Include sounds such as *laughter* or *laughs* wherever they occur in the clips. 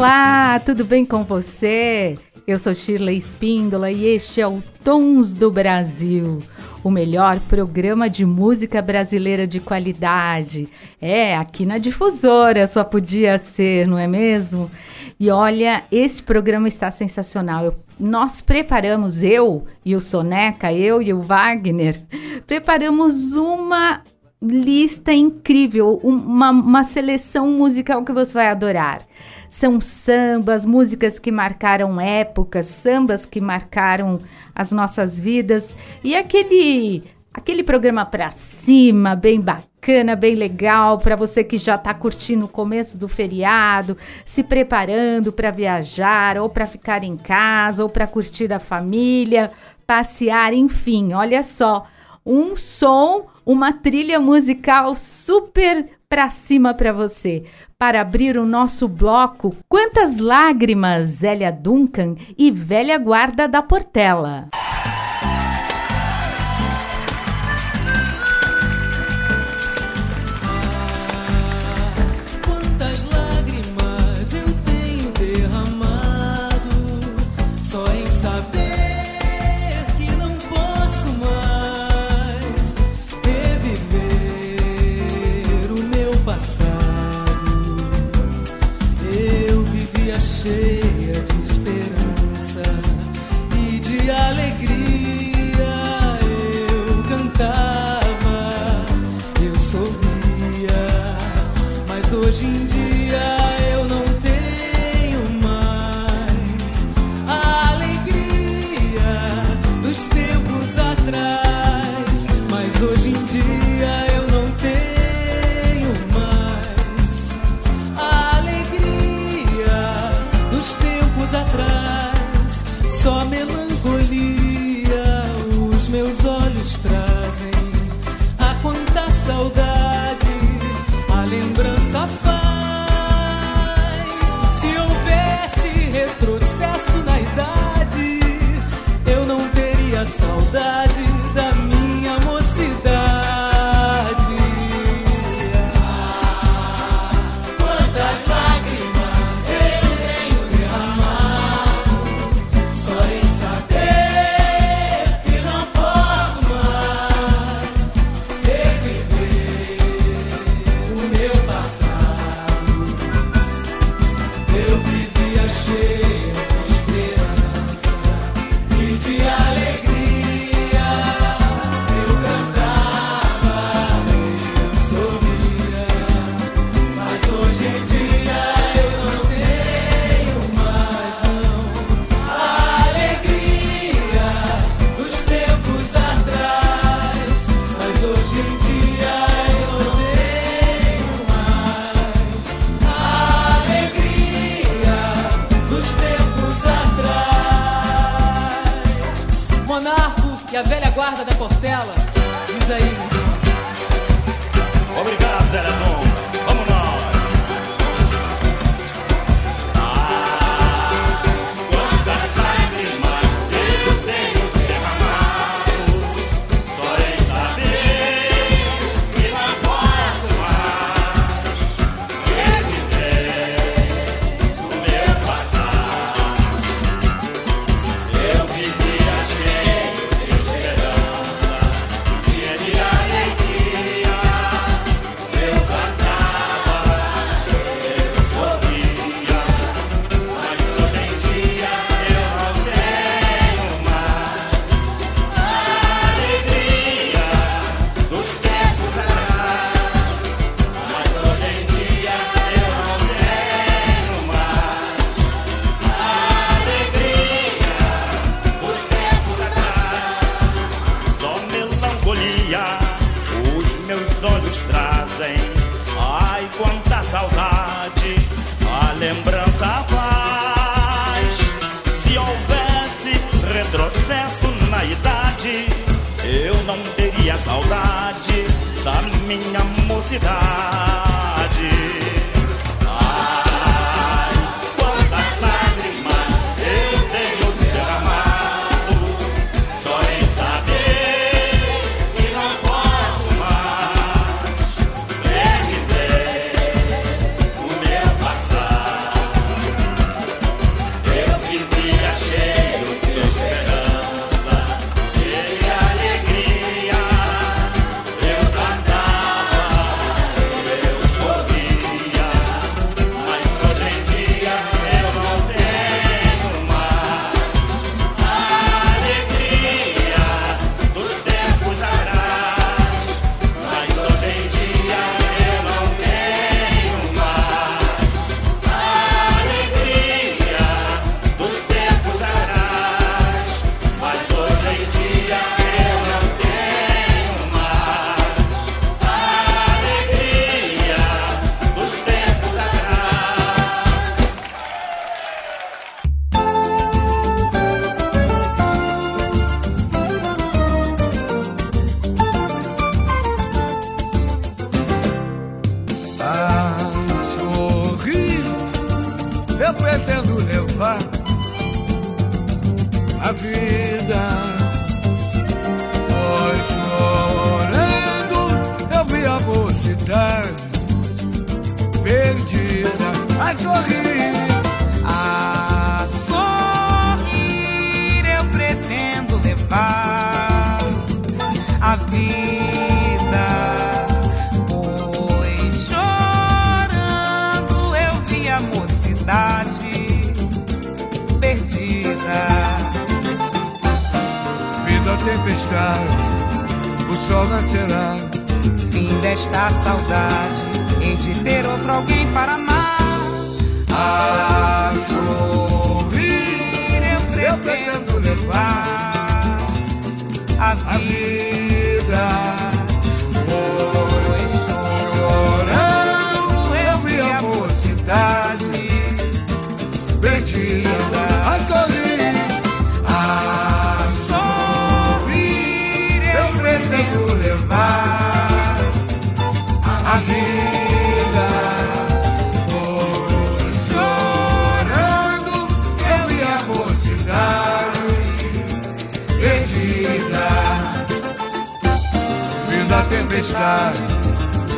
Olá, tudo bem com você? Eu sou Shirley Espíndola e este é o Tons do Brasil, o melhor programa de música brasileira de qualidade. É, aqui na difusora só podia ser, não é mesmo? E olha, esse programa está sensacional. Eu, nós preparamos, eu e o Soneca, eu e o Wagner, preparamos uma lista incrível, uma, uma seleção musical que você vai adorar. São sambas, músicas que marcaram épocas, sambas que marcaram as nossas vidas. E aquele aquele programa para cima, bem bacana, bem legal para você que já está curtindo o começo do feriado, se preparando para viajar ou para ficar em casa ou para curtir a família, passear, enfim, olha só, um som, uma trilha musical super para cima para você para abrir o nosso bloco Quantas Lágrimas, Zélia Duncan e Velha Guarda da Portela. hoje em dia.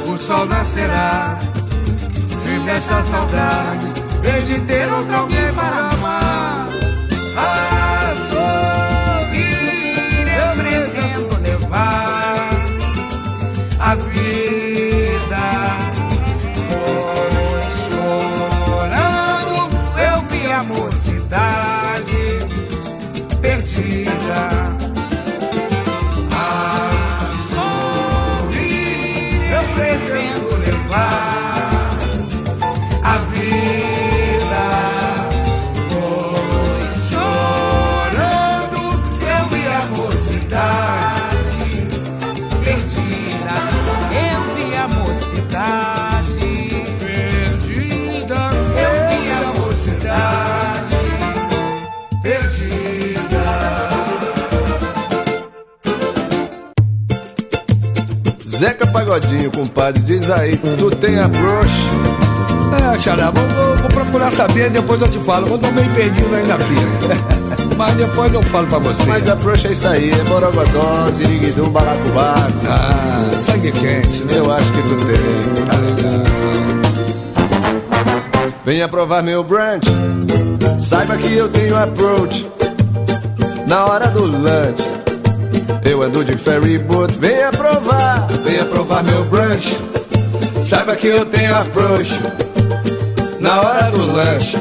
O sol nascerá. Fim dessa saudade, Hei de ter outro alguém para amar. Pagodinho, compadre, diz aí, tu tem a broxa? É, Xará, vou, vou- vou procurar saber, depois eu te falo. Eu tô meio perdido aí na pia. Mas depois eu falo pra você. Mas a broxa é isso aí, é borogodó, ziriguidum, balacobaco. Ah, sangue quente, né? Eu acho que tu tem. Legal. Venha provar meu brunch, saiba que eu tenho approach. Na hora do lunch, eu ando de ferry boat. Venha provar, venha provar meu brunch. Saiba que eu tenho approach. Na hora do lanche,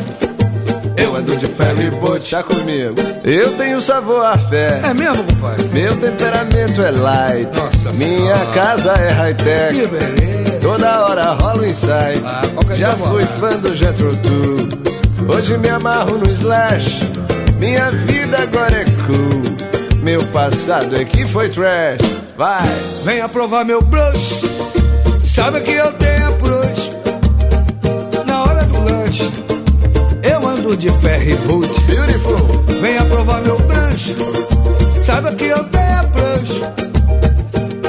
eu ando de ferry boat. Chá comigo, eu tenho sabor a fé. É mesmo, compadre? Meu temperamento é light, Nossa minha Senhora. casa é high-tech. Que beleza. Toda hora rola um insight. Ah, qualquer Já fui fã do Jetro. Hoje me amarro no Slash. Minha vida agora é cool. Meu passado é que foi trash. Vai, Venha provar meu brush. Sabe que eu tenho approach. Na hora do lanche, eu ando de ferry boot. beautiful. Venha provar meu brush. Sabe que eu tenho approach.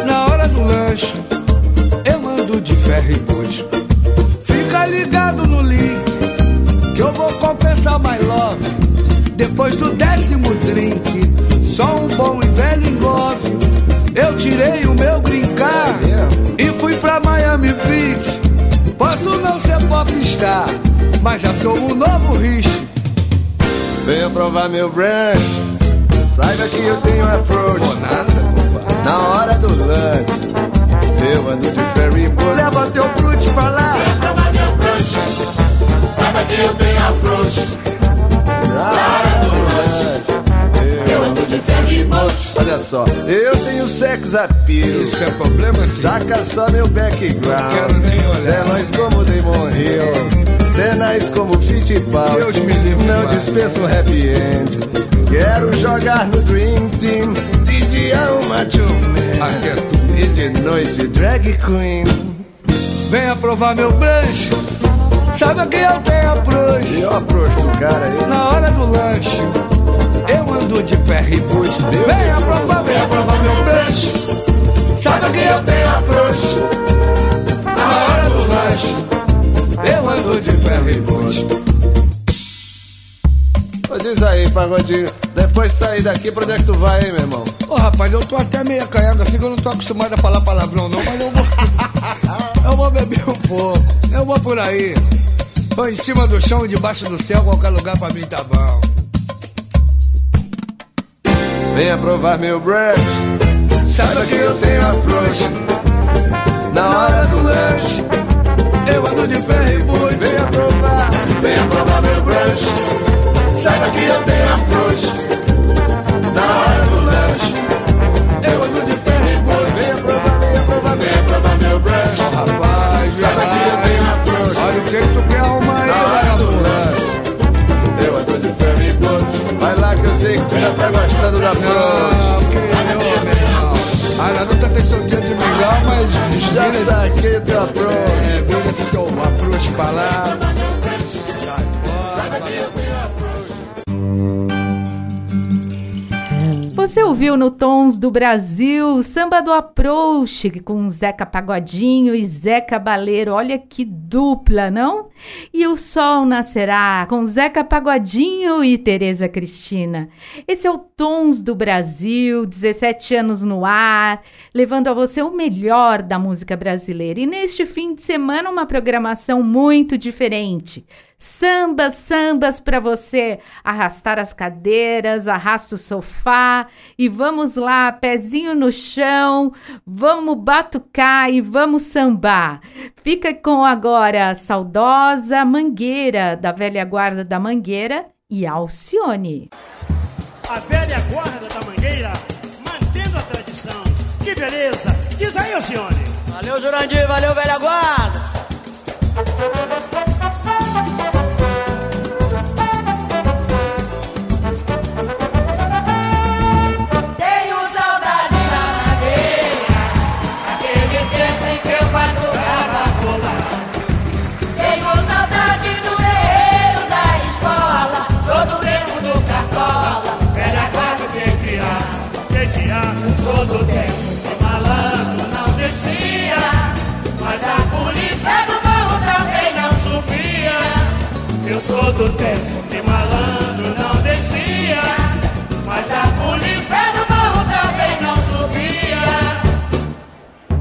Na hora do lanche, eu ando de ferry boot. Fica ligado no link, que eu vou confessar my love. Depois do décimo drink, bom e velho engove. Eu tirei o meu brincar e fui pra Miami Beach. Posso não ser popstar, mas já sou o novo Rich. Venha provar meu brunch. Saiba que eu tenho approach. Pô, nada. Na hora do lunch, eu ando de ferry boat. Leva teu brute pra lá. Saiba que eu tenho approach. Na hora do lunch, Eu ando de ferry boat. Olha só, eu tenho sex appeal. Isso é problema, filho? Saca só meu background. Não quero nem olhar. Tenóis como Damon Hill. Tenais como Fittipaldi. Deus me livre, Não dispenso um happy end. Quero jogar no Dream Team. De dia uma é man. E de noite drag queen. Venha provar meu brunch. Sabe que eu tenho approach. E ó, approach do cara aí. Na hora do lanche, pagodinho. Depois de sair daqui, pra onde é que tu vai, hein, meu irmão? Ô rapaz, eu tô até meio acanhado assim que eu não tô acostumado a falar palavrão não, mas eu vou. *laughs* eu vou beber um pouco. Eu vou por aí. Tô em cima do chão, debaixo do céu, qualquer lugar pra mim tá bom. Venha provar meu brunch. Saiba que eu tenho approach. Na hora do lanche, eu ando de ferro e boi. Venha provar, venha provar meu brunch. Saiba que eu tenho approach. Na hora do lanche, eu ando de ferro e boi. Venha provar, venha provar, venha provar meu brunch. Rapaz, Saiba que eu tenho approach. Olha o que, que tu quer arrumar aí, Na hora do lanche, eu ando de ferro e boi. Vai lá que eu sei que tu já tá gostando da eu, irmão. A garota tem seu dia de mingau, mas Já saquei teu approach. É, vira esse teu approach pra lá. Você ouviu no Tons do Brasil samba do Approach com Zeca Pagodinho e Zeca Baleiro. Olha que dupla, não? E o Sol Nascerá com Zeca Pagodinho e Tereza Cristina. Esse é o Tons do Brasil, 17 anos no ar, levando a você o melhor da música brasileira. E neste fim de semana, uma programação muito diferente. Sambas, sambas para você arrastar as cadeiras, arrasta o sofá e vamos lá, pezinho no chão, vamos batucar e vamos sambar. Fica com agora a saudosa Mangueira, da velha guarda da Mangueira e Alcione. A velha guarda da mangueira, mantendo a tradição. Que beleza! Diz aí, Alcione. Valeu, Jurandir, valeu, velha guarda. Eu sou do tempo que malandro não descia, mas a polícia do morro também não subia.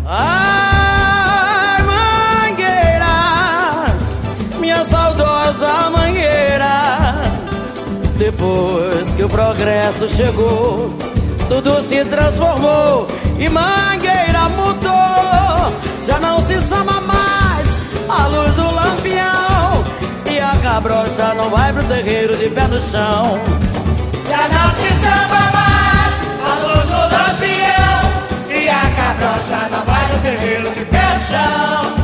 Ai, mangueira, minha saudosa mangueira. Depois que o progresso chegou, tudo se transformou e mangueira mudou. Já não se sama mais a luz do lampião a cabrocha não vai pro terreiro de pé no chão. Já não se samba mais do lampião E a cabrocha não vai no terreiro de pé no chão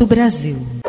do Brasil.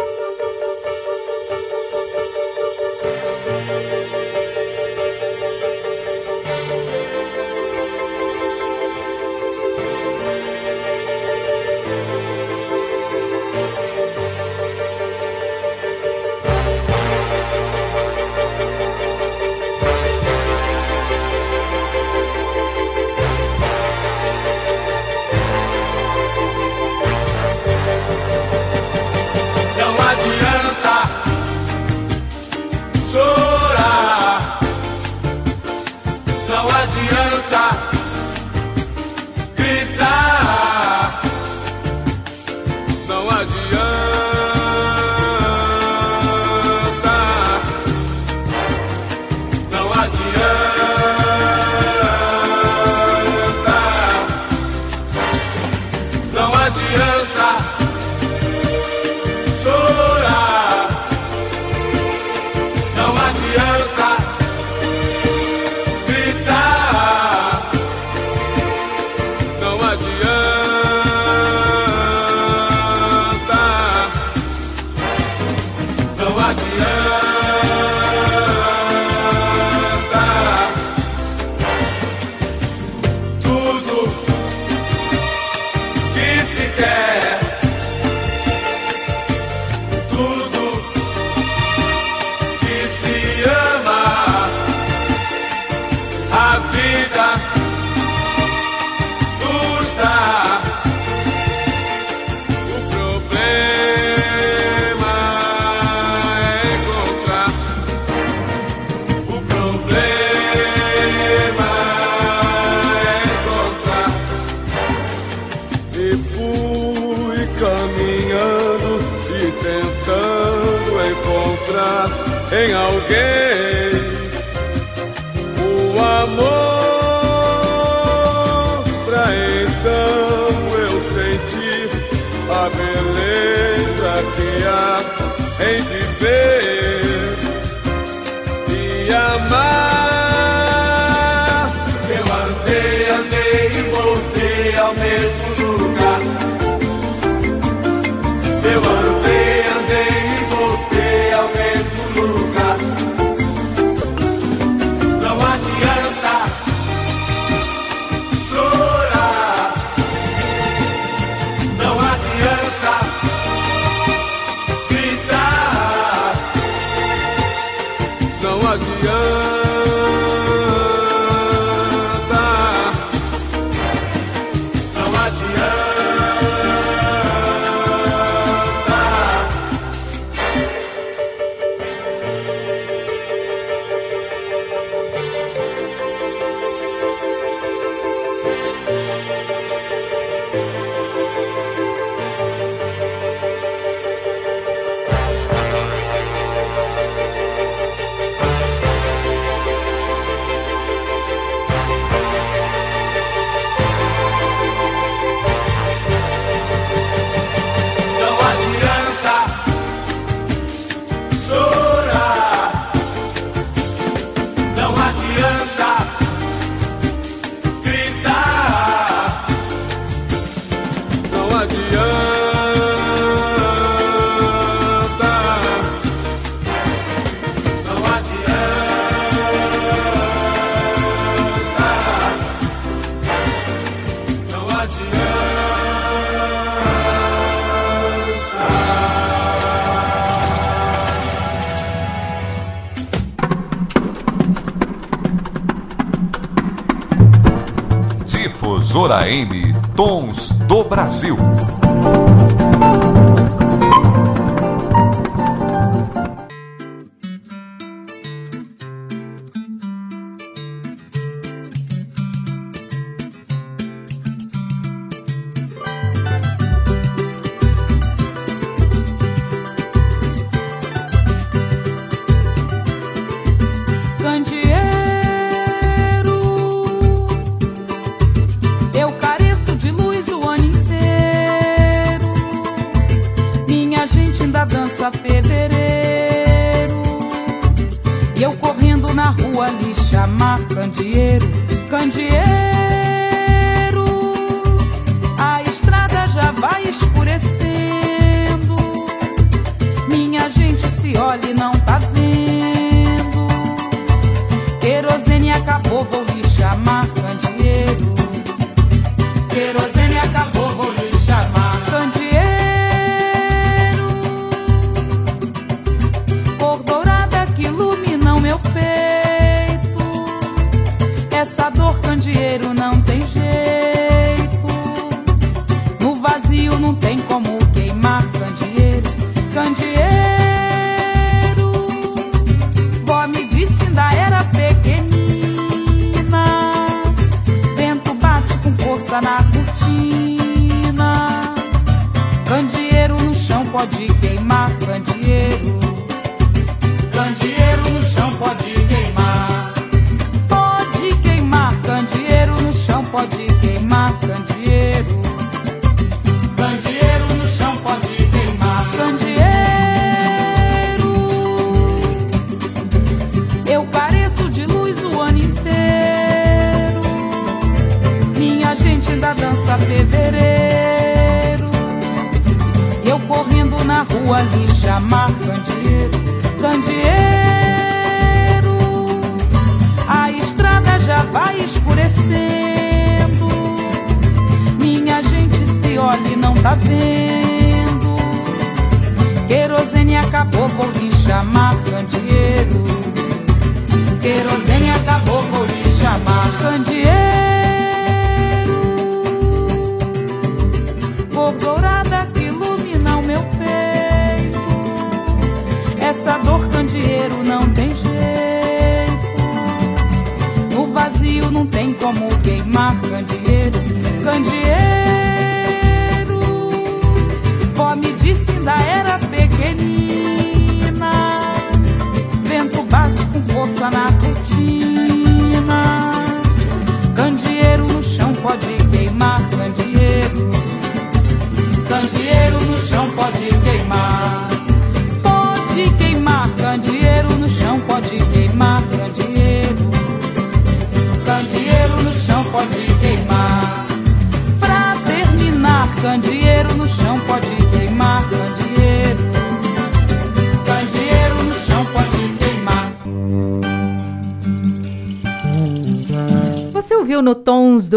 E Difusora M Tons do Brasil.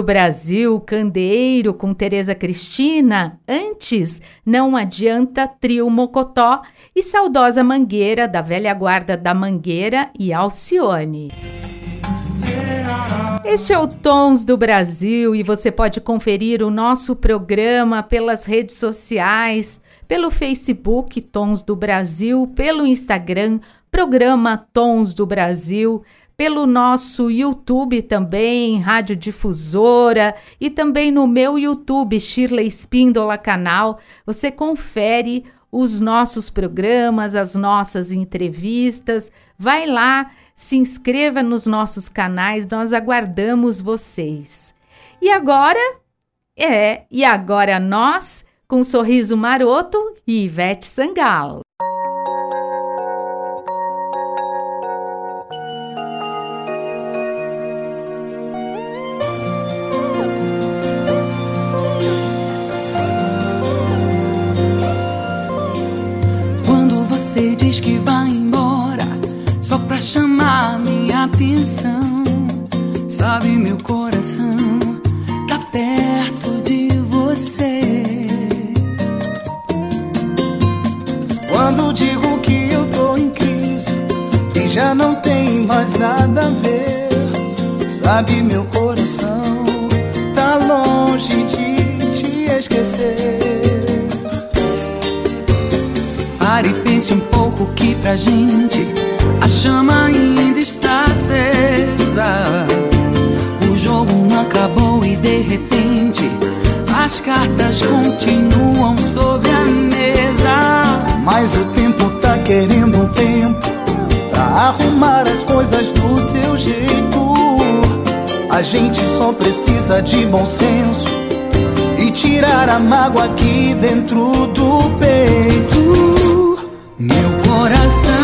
Brasil Candeeiro com Tereza Cristina? Antes, Não Adianta Trio Mocotó e Saudosa Mangueira da velha guarda da Mangueira e Alcione. Este é o Tons do Brasil e você pode conferir o nosso programa pelas redes sociais, pelo Facebook Tons do Brasil, pelo Instagram Programa Tons do Brasil, pelo nosso YouTube também, Rádio Difusora, e também no meu YouTube, Shirley Espíndola Canal. Você confere os nossos programas, as nossas entrevistas. Vai lá, se inscreva nos nossos canais, nós aguardamos vocês. E agora, é, e agora nós, com um Sorriso Maroto e Ivete Sangalo. Diz que vai embora só pra chamar minha atenção, sabe meu coração tá perto de você. Quando digo que eu tô em crise e já não tem mais nada a ver, sabe meu coração tá longe de te esquecer. Pouco que pra gente a chama ainda está acesa. O jogo não acabou e de repente as cartas continuam sobre a mesa. Mas o tempo tá querendo um tempo pra arrumar as coisas do seu jeito. A gente só precisa de bom senso e tirar a mágoa aqui dentro do peito. Meu coração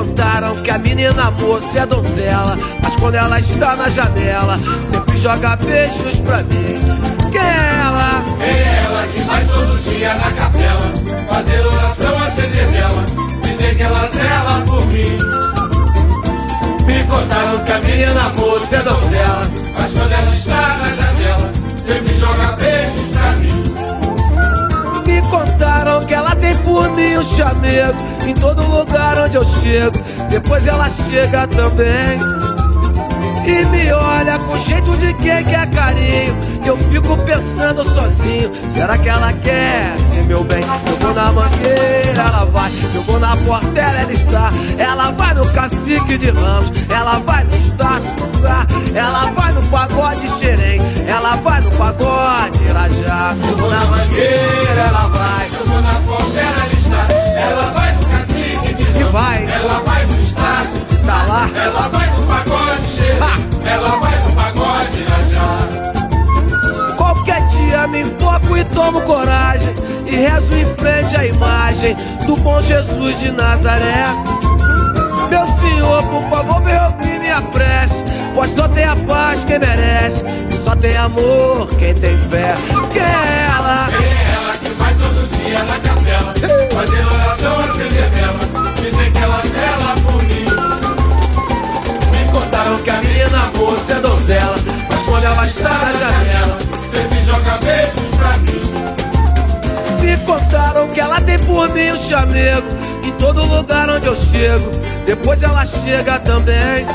contaram que a menina moça é donzela Mas quando ela está na janela Sempre joga beijos pra mim. Quem é ela? Quem é ela que vai todo dia na capela Fazer oração, acender vela Dizer que ela zela por mim? Me contaram que a menina moça é donzela Mas quando ela está na janela Sempre joga beijos pra mim. Me contaram que tem por mim um chamego Em todo lugar onde eu chego. Depois ela chega também E me olha com jeito de quem quer carinho. E eu fico pensando sozinho. Será que ela quer ser meu bem? Eu vou na mangueira, ela vai. Eu vou na portela, ela está. Ela vai no cacique de ramos. Ela vai no estácio do Sá Ela vai no pagode xerém. Ela vai no pagode irajá. Eu vou na mangueira, ela vai. Eu vou na portela, ela está. Ela vai no cacique de E vai. Ela vai no estácio de Salar Ela vai no pagode Ela vai no pagode irajá Qualquer dia me foco e tomo coragem E rezo em frente à imagem Do bom Jesus de Nazaré. Meu Senhor, por favor, me ouvir minha prece Pois só tem a paz quem merece E só tem amor quem tem fé. Quem é ela? Quem é ela que vai todo dia na capela Fazer oração, acender vela. Dizer que ela zela por mim Contaram que a menina moça é donzela. Mas quando ela está na janela Sempre joga beijos pra mim. Me contaram que ela tem por mim um chamego Em todo lugar onde eu chego Depois ela chega também.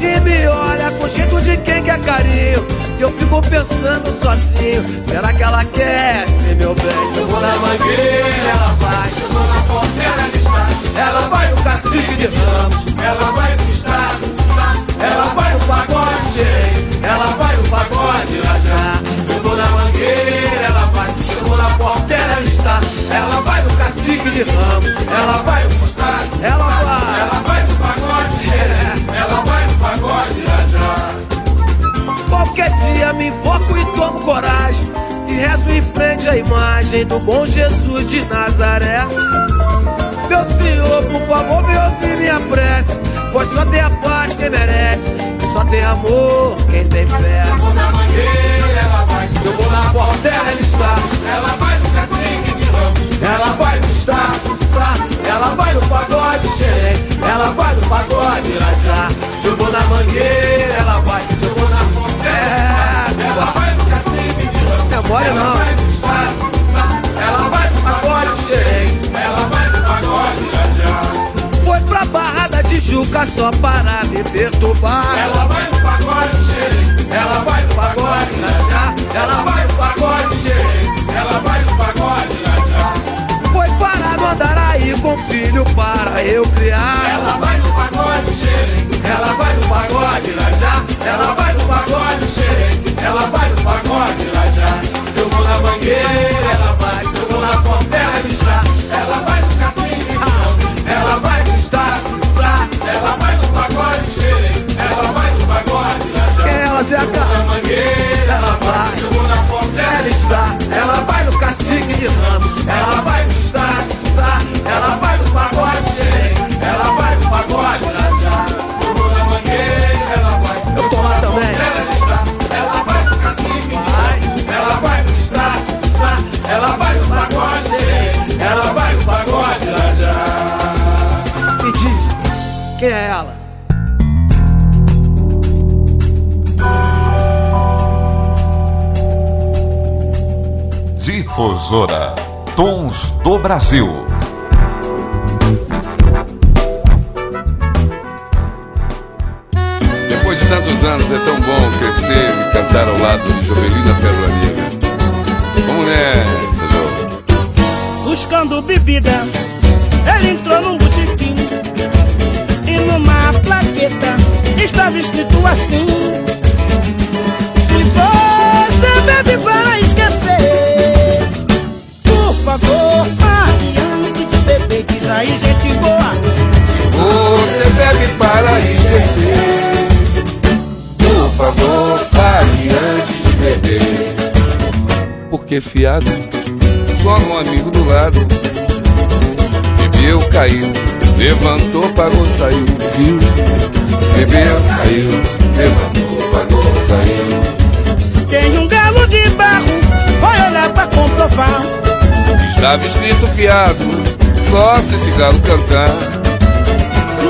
E me olha com jeito de quem quer carinho E eu fico pensando sozinho Será que ela quer ser meu bem? Eu vou na mangueira, ela vai. Eu vou na portela, ela está Ela vai no cacique de ramos Ela vai no estado Ela vai no pagode Ela vai no pagode rajá Eu vou na mangueira, ela vai. Vou na portela, ela está. Ela vai no cacique de ramos Ela vai no postado Ela vai. Ela vai no pagode Ela vai no pagode irajá Qualquer dia me invoco e tomo coragem E rezo em frente à imagem do bom Jesus de Nazaré. Meu Senhor, por favor, me ouve minha prece Pois só tem a paz quem merece só tem amor quem tem fé. Eu vou na mangueira, ela vai. Eu vou na portela, ela está. Ela vai no cacique de ramos Ela vai no estácio, sá Ela vai no pagode xerém. Ela vai no pagode irajá. Eu vou na mangueira, ela vai. Eu vou na portela Ela vai. No cacique de ramos Não é mole não Tijuca só para me perturbar. Ela vai no pagode xerém Ela vai no pagode irajá Ela vai no pagode xerém Ela vai no pagode irajá Foi parar no Andaraí com filho para eu criar. Ela vai no pagode xerém Ela vai no pagode irajá Ela vai no pagode xerém Ela vai no pagode irajá Se eu vou na mangueira, ela vai. Se eu vou na portela, ela está do Brasil. Depois de tantos anos é tão bom crescer e cantar ao lado de Jovelina Pérola Negra. Vamos nessa, Jô. Buscando bebida, Fiado, só um amigo do lado. Bebeu, caiu, levantou, pagou, saiu, viu? Bebeu, caiu, levantou, pagou, saiu. Tem um galo de barro, vai olhar pra comprovar Estava escrito fiado, só se esse galo cantar.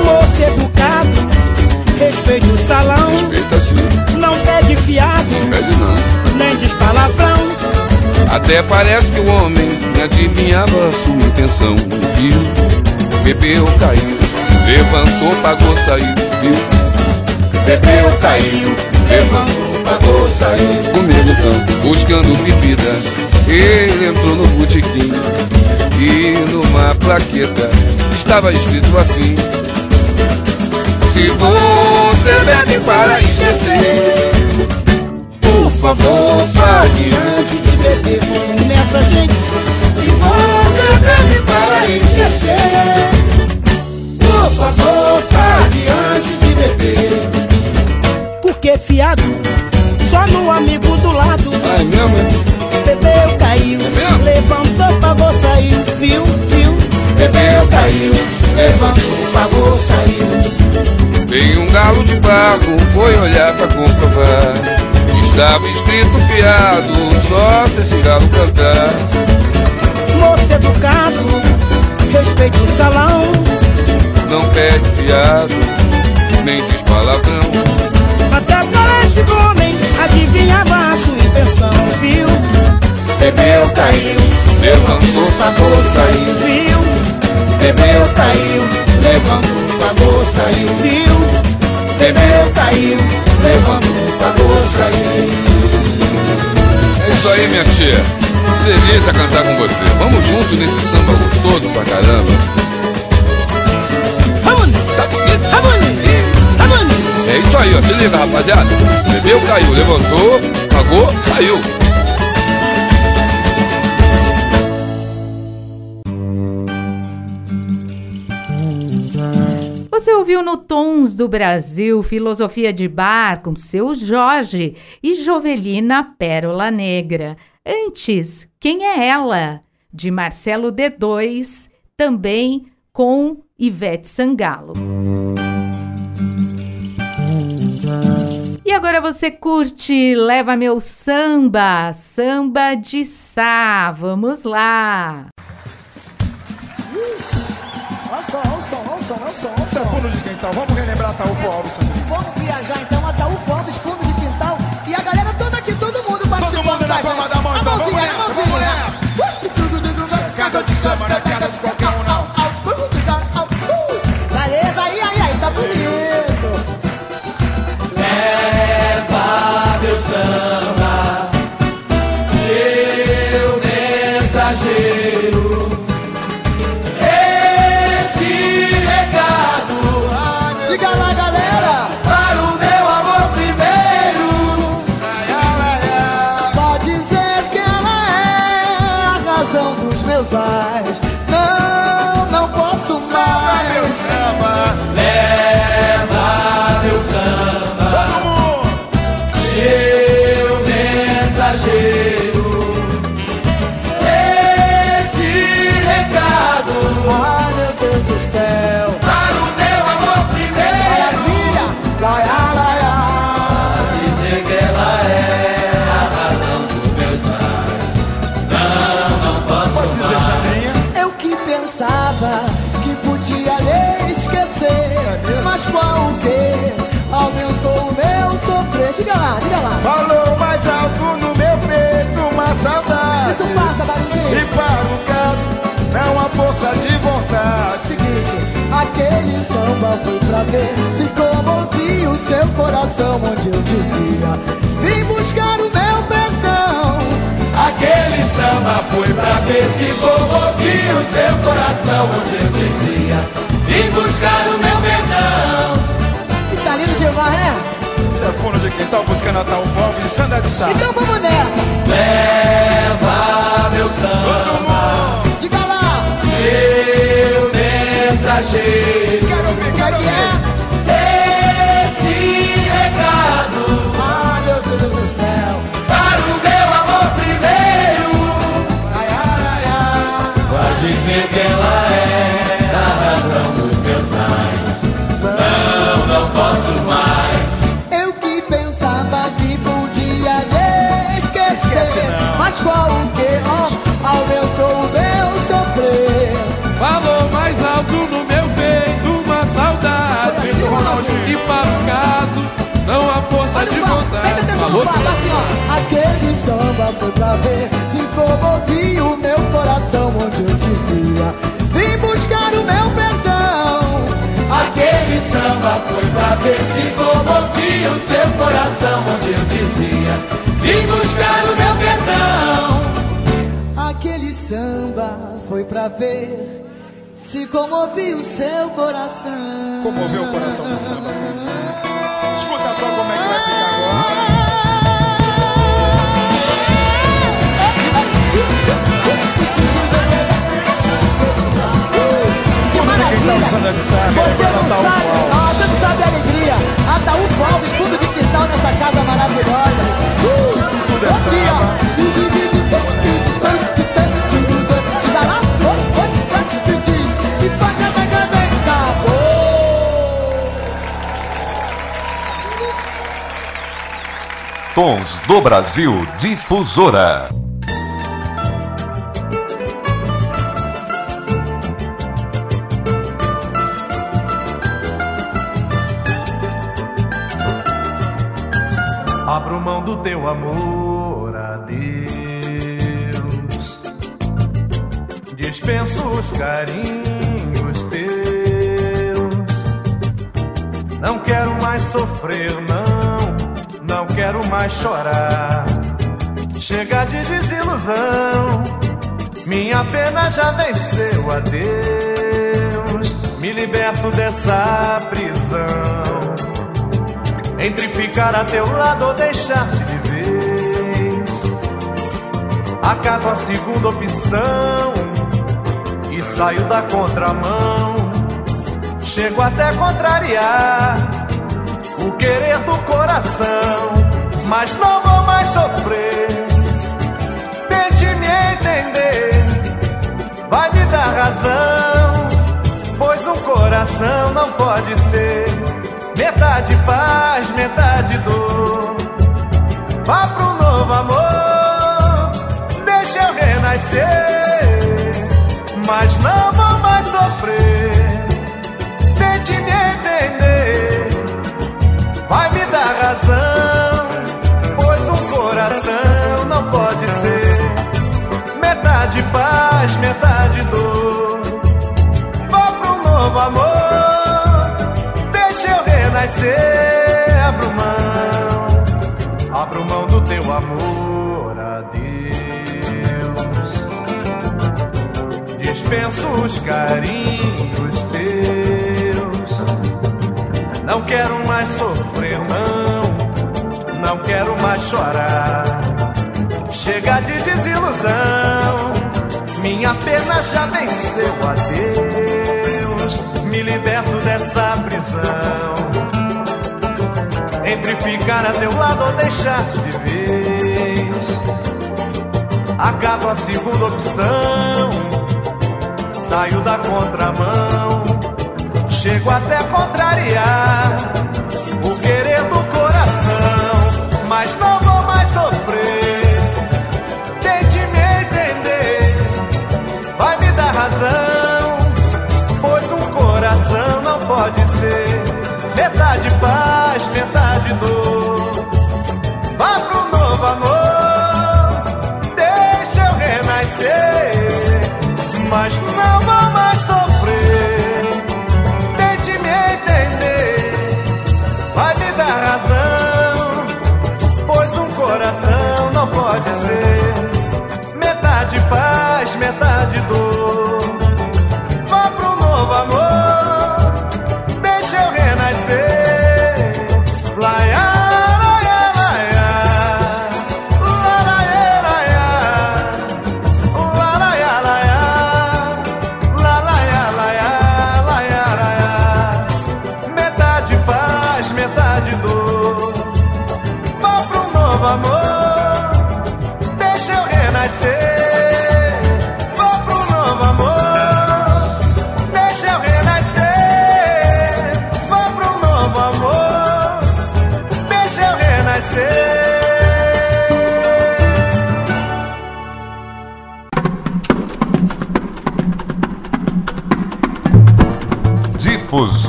Moço educado, respeite o salão Respeita assim, Não pede fiado, pede não. nem diz palavrão Até parece que o homem adivinhava sua intenção, viu? Bebeu, caiu, levantou, pagou, saiu, viu? Bebeu, caiu, levantou, pagou, saiu. Comigo então, buscando bebida, ele entrou no botequim e numa plaqueta estava escrito assim: Se você bebe para esquecer, por favor, pare antes de beber. Nessa gente, Se você bebe para esquecer, por favor, pare antes de beber. porque fiado, só no amigo do lado Ai, mesmo, é? Bebeu, caiu, mesmo? levantou, pagou, saiu Viu, viu, Bebeu, caiu, levantou, pagou, saiu. Veio um galo de barro, foi olhar pra comprovar. Estava escrito fiado, só se esse galo cantar. moço educado, respeite o salão Não pede fiado, nem diz palavrão. Até parece que o homem adivinhava a sua intenção Viu, Bebeu, caiu, levantou, pagou, saiu. viu, Bebeu, caiu, levantou, pagou, saiu. viu Bebeu, caiu, pagou, saiu. É isso aí, minha tia. Delícia cantar com você. Vamos junto nesse samba gostoso pra caramba. Tá. É isso aí, ó. Se liga, rapaziada. Bebeu, caiu, levantou, pagou, saiu. Você ouviu no Tons do Brasil Filosofia de Bar com seu Jorge e Jovelina Pérola Negra. Antes, Quem é Ela? de Marcelo D2, também com Ivete Sangalo. E agora você curte Leva Meu Samba, samba de Sá. Vamos lá! Olha só, olha só, olha só, olha só. Isso é fundo de quintal. Vamos relembrar Ataúfo Alves. Vamos viajar então a Ataúfo Alves, fundo de quintal. E a galera toda aqui, todo mundo participando. mundo na palma da mão, então. mãozinha, Vamos mãozinha. nessa, vamos de samba, não Diga lá, diga lá. Falou mais alto no meu peito uma saudade. Isso passa, Barizinho. E para o caso, não há força de vontade. Seguinte, aquele samba foi pra ver se comovia o seu coração onde eu dizia: Vim buscar o meu perdão. Aquele samba foi pra ver se comovia o seu coração onde eu dizia: Vim buscar o meu perdão. Que tá lindo demais, né? Isso é fundo de quintal buscando Natal Fogo de Sandra de Sá. Então vamos nessa. Leva meu samba, Diga lá. meu mensageiro. Quero é quero que ouvir. é? Esse recado Ah, meu Deus do céu. para o meu amor primeiro. Ai, ai, ai, ai. Vai dizer que é Mas qual o que? Ó, aumentou o meu sofrer. Falou mais alto no meu peito uma saudade. Assim, Ronaldinho? E para o caso, não há força Olha de vontade. presta atenção Falou no papo, tudo. assim, ó. Aquele samba foi pra ver se comovia o meu coração, onde eu dizia: Vim buscar o meu perdão. Aquele samba foi pra ver se comovia o seu coração, onde eu dizia: Vim buscar o meu perdão. Aquele samba foi pra ver se comovia o seu coração. Comoveu o coração do samba. Escuta só como é que vai ficar agora. De. Você não sabe, ó, você não sabe a alegria. Ataúfo Alves, fundo de quintal nessa casa maravilhosa. Uh, Tudo é aqui, ó. Diga lá. Acabou. Tons do Brasil Difusora. Teu amor a Deus. Dispenso os carinhos teus. Não quero mais sofrer, não. Não quero mais chorar. Chega de desilusão. Minha pena já venceu a Deus. Me liberto dessa prisão. Entre ficar a teu lado ou deixar-te Acato a segunda opção E saio da contramão. Chego até contrariar O querer do coração Mas não vou mais sofrer. Tente me entender Vai me dar razão Pois um coração não pode ser Metade paz, metade dor. Vá pro novo amor, Mas não vou mais sofrer. Tente me entender. Vai me dar razão, pois um coração não pode ser. Metade paz, metade dor. Vá pro novo amor deixa eu renascer. Abro mão, abro mão do teu amor Dispenso os carinhos teus. Não quero mais sofrer, não. Não quero mais chorar. Chega de desilusão. Minha pena já venceu a Deus. Me liberto dessa prisão. Entre ficar a teu lado ou deixar de vez. Acabo a segunda opção. Saio da contramão. Chego até contrariar o querer do coração. Mas não vou mais sofrer. Tente me entender. Vai me dar razão. Pois um coração não pode ser mas não vou mais sofrer. Tente me entender, vai me dar razão, pois um coração não pode ser metade paz, metade dor.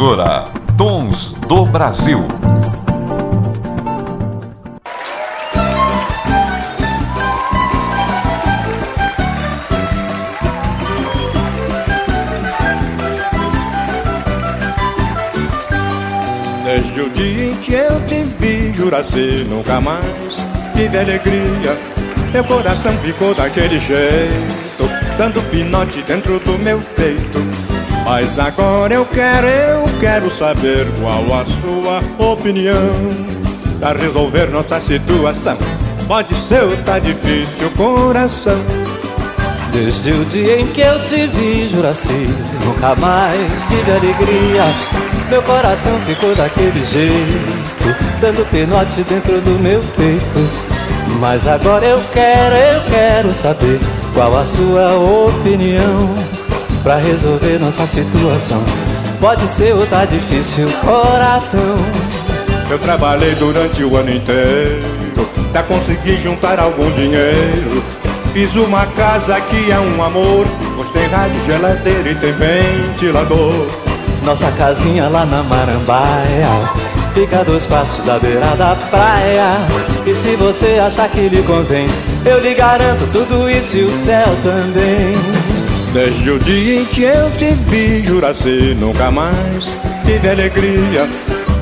Difusora Tons do Brasil. Desde o dia em que eu te vi, Juraci, nunca mais tive alegria. Meu coração ficou daquele jeito, dando pinote dentro do meu peito. Mas agora eu quero, eu quero saber qual a sua opinião Pra resolver nossa situação Pode ser tá difícil coração Desde o dia em que eu te vi, Juraci, nunca mais tive alegria. Meu coração ficou daquele jeito, dando pinote dentro do meu peito. Mas agora eu quero, eu quero saber qual a sua opinião pra resolver nossa situação. Pode ser ou tá difícil, coração. Eu trabalhei durante o ano inteiro Pra conseguir juntar algum dinheiro. Fiz uma casa que é um amor. Pois tem rádio, geladeira e tem ventilador. Nossa casinha lá na Marambaia Fica a dois passos da beira da praia. E se você achar que lhe convém Eu lhe garanto tudo isso e o céu também Desde o dia em que eu te vi, Juraci, nunca mais. Tive alegria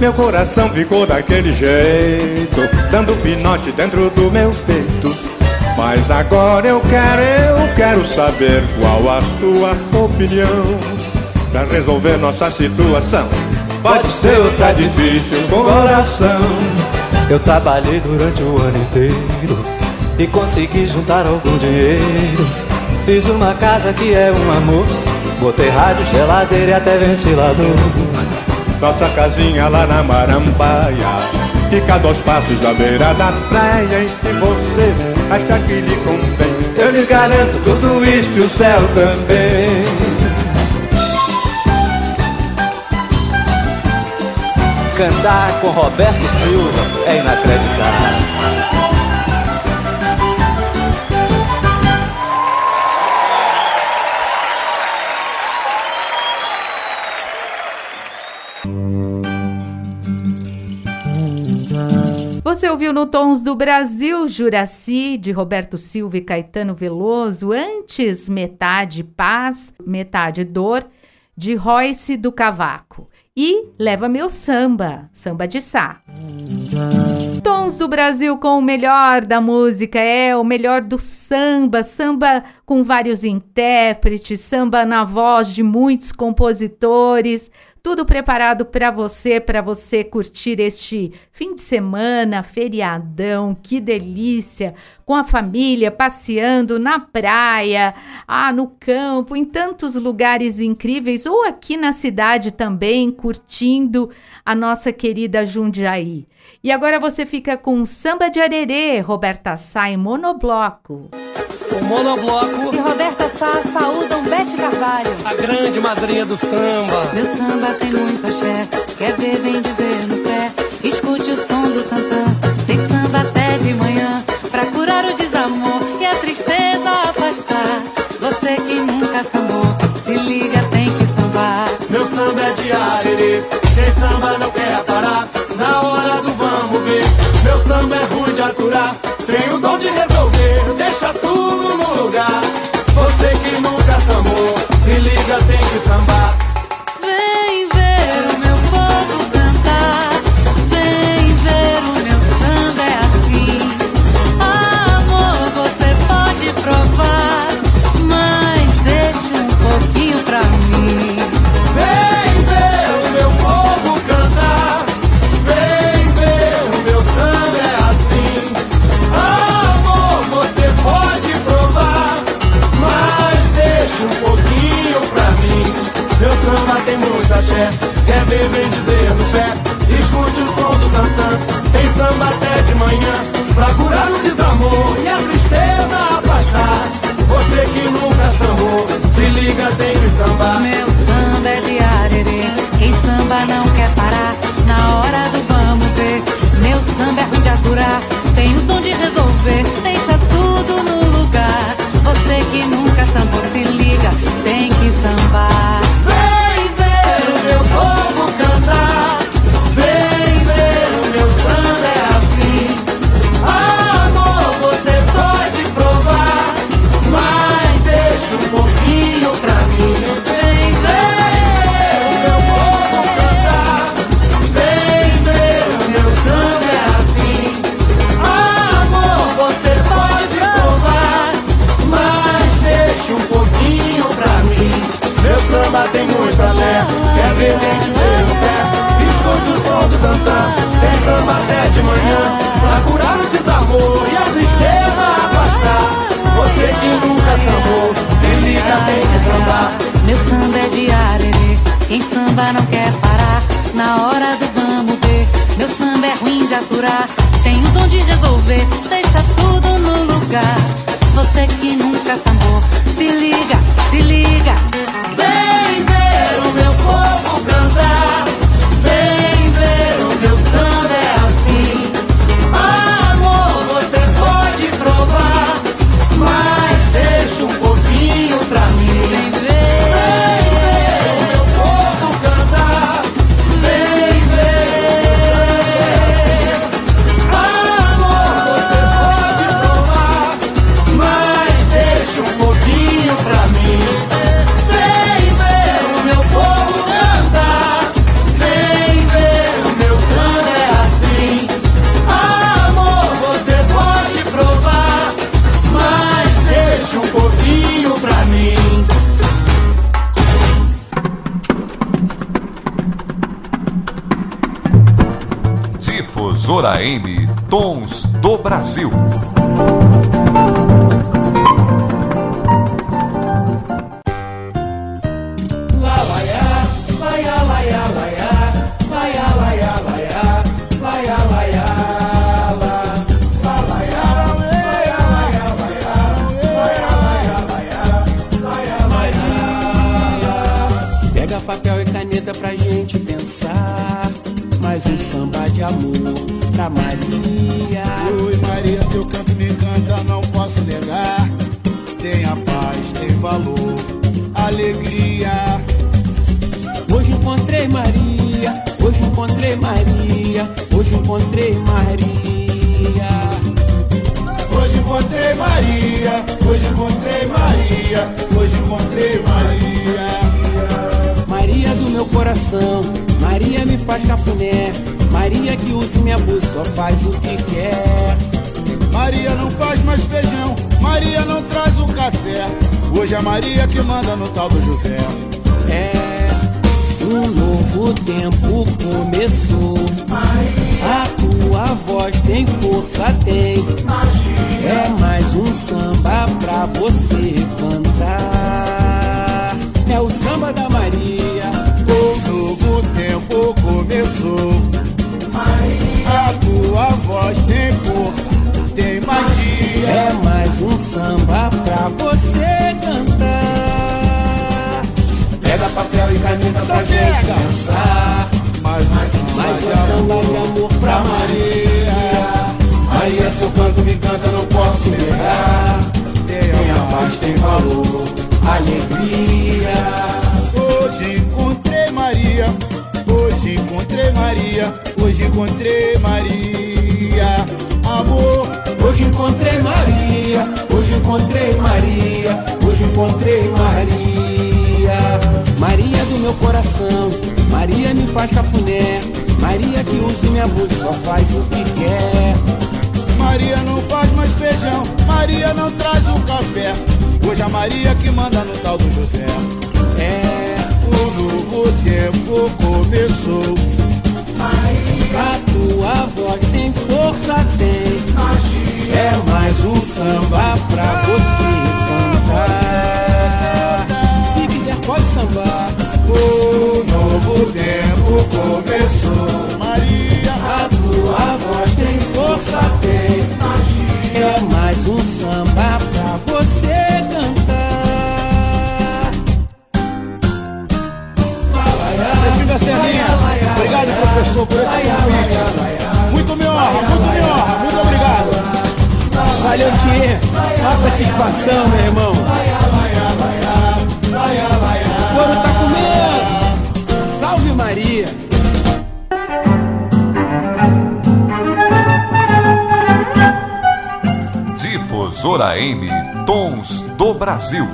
Meu coração ficou daquele jeito Dando pinote dentro do meu peito. Mas agora eu quero, eu quero saber qual a sua opinião Pra resolver nossa situação. Pode ser ou tá difícil, coração. Eu trabalhei durante o ano inteiro E consegui juntar algum dinheiro Fiz uma casa que é um amor. Botei rádio, geladeira e até ventilador. Nossa casinha lá na Marambaia. Fica a dois passos da beira da praia. E se você achar que lhe convém Eu lhe garanto tudo isso e o céu também. Cantar com Roberto Silva é inacreditável ouviu no Tons do Brasil, Juraci, de Roberto Silva e Caetano Veloso. Antes, Metade Paz, Metade Dor, de Royce do Cavaco. E Leva Meu Samba, Samba de Sá. Tons do Brasil com o melhor da música, é o melhor do samba, samba com vários intérpretes, samba na voz de muitos compositores, tudo preparado para você, para você curtir este fim de semana, feriadão, que delícia, com a família, passeando na praia, ah, no campo, em tantos lugares incríveis, ou aqui na cidade também, curtindo a nossa querida Jundiaí. E agora você fica com Samba de Arerê, Roberta Sá em monobloco. O monobloco E Roberta Sá saúdam Bete Carvalho. A grande madrinha do samba Meu samba tem muito axé, quer ver, vem dizer no pé. Escute o som do tantã, tem samba até de manhã. Pra curar o desamor e a tristeza afastar. Você que nunca sambou, se liga, tem que sambar. Meu samba é de arerê, quem samba não quer parar samba é ruim de aturar. Tem o dom de resolver, deixa tudo no lugar. Você que nunca sambou, se liga, tem que sambar. pé, quer ver bem dizer no pé. Escute o som do tantã, tem samba até de manhã, pra curar o desamor e a tristeza afastar. Você que nunca sambou, se liga, tem que sambar. FM Tons do Brasil. que manda no tal do José. É, um novo tempo começou. A tua voz tem força, tem. É mais um samba pra você cantar. É o samba da Maria. Um novo tempo começou. A tua voz tem força, tem magia. É mais um samba pra você cantar. Caminha pra gente dançar. Mas, mas um samba de amor pra Maria. Maria, seu canto me canta, não posso negar. Tem a paz, tem valor, alegria. Hoje encontrei Maria, hoje encontrei Maria, hoje encontrei Maria. Amor, hoje encontrei Maria, hoje encontrei Maria, hoje encontrei Maria. Maria do meu coração, Maria me faz cafuné. Maria que usa e me abusa, só faz o que quer. Maria não faz mais feijão, Maria não traz o café. Hoje a Maria que manda no tal do José. É, o novo tempo começou. Maria, a tua voz tem força, tem magia. É mais um samba pra você cantar. Sambar. O novo tempo começou. Maria, A tua voz tem força, tem magia. É mais um samba pra você cantar. Da Serrinha. Obrigado, professor, por esse convite. Muito me honra, muito me honra. Muito obrigado. Valeu, Tchê. Nossa satisfação, meu irmão. Couro tá comendo. Salve Maria. Difusora M Tons do Brasil.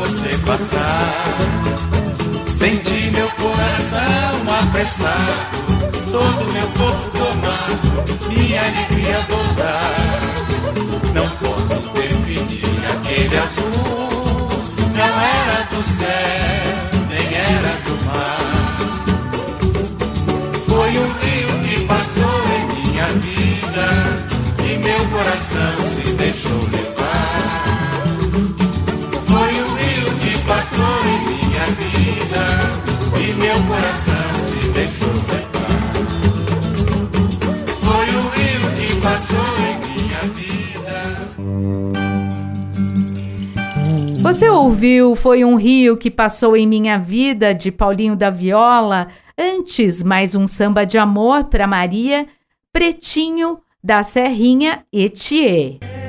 Você passar, senti meu coração apressado, todo meu corpo tomado, minha alegria voltar. Não posso definir aquele azul, não era do céu, nem era do mar. Foi um rio que passou em minha vida e meu coração se deixou levar. E meu coração se deixou levar. Foi rio que passou em minha vida. Você ouviu Foi um Rio que Passou em Minha Vida, de Paulinho da Viola. Antes, mais um samba de amor para Maria, Pretinho da Serrinha Etier.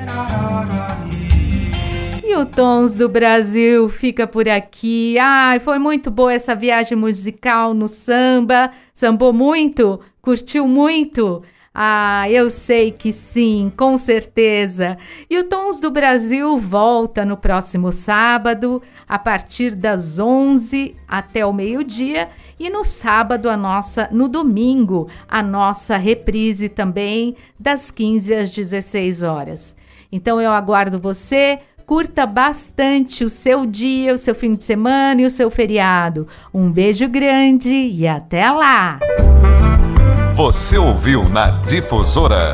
E o Tons do Brasil fica por aqui. Ai, foi muito boa essa viagem musical no samba. Sambou muito? Curtiu muito? Ah, eu sei que sim, com certeza. E o Tons do Brasil volta no próximo sábado, a partir das 11 até o meio-dia. E no sábado, a nossa, no domingo, a nossa reprise também, das 15 às 16 horas. Então eu aguardo você. Curta bastante o seu dia, o seu fim de semana e o seu feriado. Um beijo grande e até lá! Você ouviu na Difusora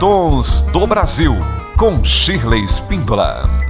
Tons do Brasil com Shirley Spíndola.